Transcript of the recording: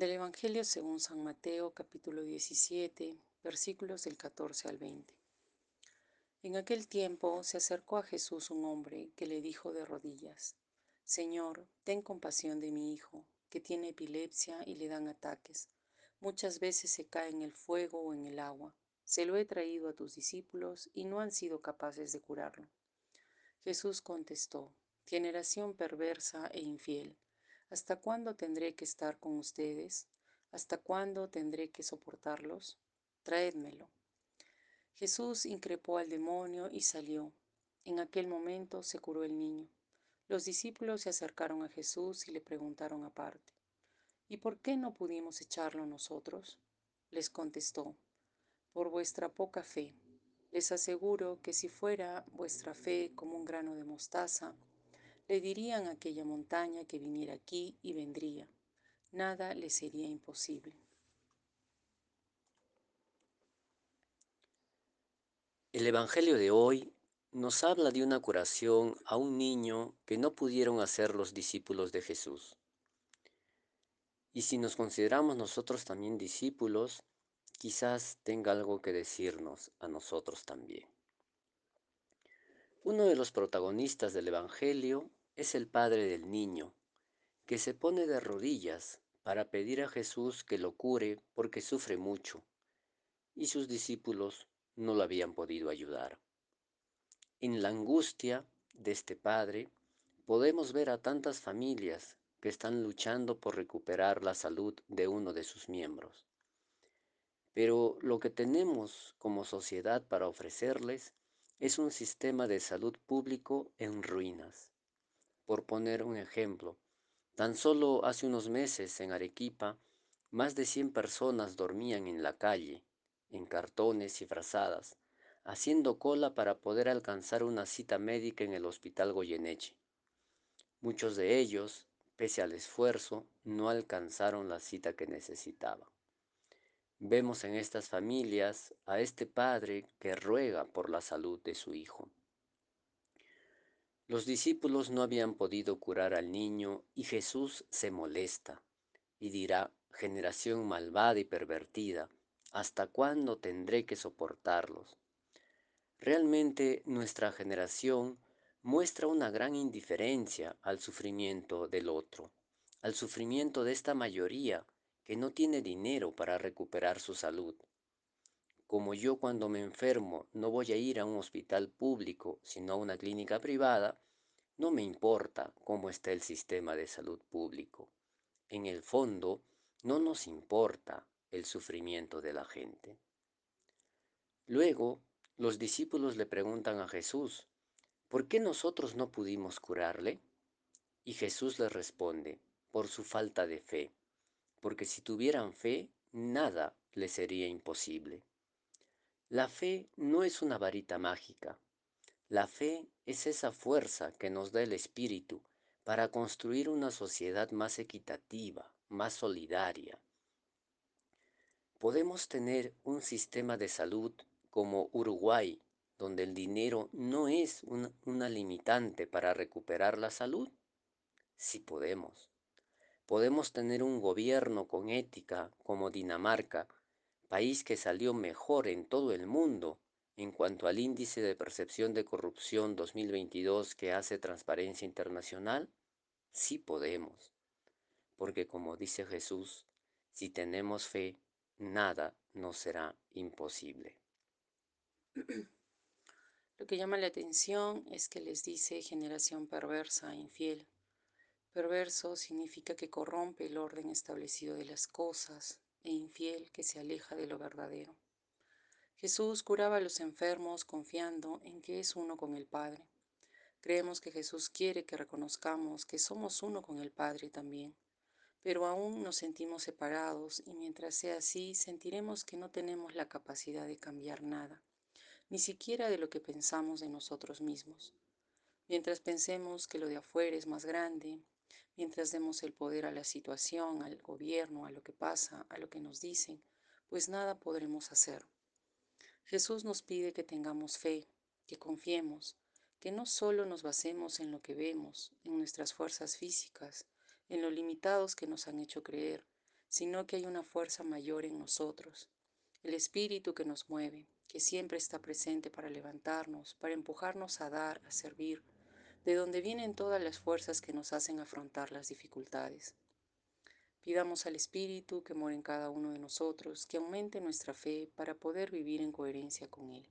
Del Evangelio según San Mateo capítulo 17 versículos del 14 al 20. En aquel tiempo se acercó a Jesús un hombre que le dijo de rodillas, Señor, ten compasión de mi hijo, que tiene epilepsia y le dan ataques. Muchas veces se cae en el fuego o en el agua. Se lo he traído a tus discípulos y no han sido capaces de curarlo. Jesús contestó, Generación perversa e infiel, ¿hasta cuándo tendré que estar con ustedes? ¿Hasta cuándo tendré que soportarlos? Traédmelo. Jesús increpó al demonio y salió. En aquel momento se curó el niño. Los discípulos se acercaron a Jesús y le preguntaron aparte, ¿y por qué no pudimos echarlo nosotros? Les contestó, por vuestra poca fe. Les aseguro que si fuera vuestra fe como un grano de mostaza, le dirían a aquella montaña que viniera aquí y vendría. Nada le sería imposible. El Evangelio de hoy nos habla de una curación a un niño que no pudieron hacer los discípulos de Jesús. Y si nos consideramos nosotros también discípulos, quizás tenga algo que decirnos a nosotros también. Uno de los protagonistas del Evangelio es el padre del niño, que se pone de rodillas para pedir a Jesús que lo cure porque sufre mucho, y sus discípulos no lo habían podido ayudar. En la angustia de este padre podemos ver a tantas familias que están luchando por recuperar la salud de uno de sus miembros. Pero lo que tenemos como sociedad para ofrecerles es un sistema de salud público en ruinas. Por poner un ejemplo, tan solo hace unos meses en Arequipa, más de 100 personas dormían en la calle en cartones y frazadas, haciendo cola para poder alcanzar una cita médica en el Hospital Goyeneche. Muchos de ellos, pese al esfuerzo, no alcanzaron la cita que necesitaban. Vemos en estas familias a este padre que ruega por la salud de su hijo. Los discípulos no habían podido curar al niño y Jesús se molesta y dirá, generación malvada y pervertida, ¿Hasta cuándo tendré que soportarlos? Realmente nuestra generación muestra una gran indiferencia al sufrimiento del otro, al sufrimiento de esta mayoría que no tiene dinero para recuperar su salud. Como yo cuando me enfermo no voy a ir a un hospital público, sino a una clínica privada, no me importa cómo está el sistema de salud público. En el fondo, no nos importa el sufrimiento de la gente. Luego, los discípulos le preguntan a Jesús, ¿por qué nosotros no pudimos curarle? Y Jesús les responde, por su falta de fe, porque si tuvieran fe, nada les sería imposible. La fe no es una varita mágica. La fe es esa fuerza que nos da el Espíritu para construir una sociedad más equitativa, más solidaria, Podemos tener un sistema de salud como Uruguay, donde el dinero no es una, limitante para recuperar la salud. Sí podemos. Podemos tener un gobierno con ética como Dinamarca, país que salió mejor en todo el mundo en cuanto al índice de percepción de corrupción 2022 que hace Transparencia Internacional. Sí podemos. Porque como dice Jesús, si tenemos fe, nada nos será imposible. Lo que llama la atención es que les dice generación perversa, infiel. Perverso significa que corrompe el orden establecido de las cosas e infiel que se aleja de lo verdadero. Jesús curaba a los enfermos confiando en que es uno con el Padre. Creemos que Jesús quiere que reconozcamos que somos uno con el Padre también pero aún nos sentimos separados y mientras sea así sentiremos que no tenemos la capacidad de cambiar nada, ni siquiera de lo que pensamos de nosotros mismos. Mientras pensemos que lo de afuera es más grande, mientras demos el poder a la situación, al gobierno, a lo que pasa, a lo que nos dicen, pues nada podremos hacer. Jesús nos pide que tengamos fe, que confiemos, que no solo nos basemos en lo que vemos, en nuestras fuerzas físicas, en lo limitados que nos han hecho creer, sino que hay una fuerza mayor en nosotros, el Espíritu que nos mueve, que siempre está presente para levantarnos, para empujarnos a dar, a servir, de donde vienen todas las fuerzas que nos hacen afrontar las dificultades. Pidamos al Espíritu que mora en cada uno de nosotros, que aumente nuestra fe para poder vivir en coherencia con Él.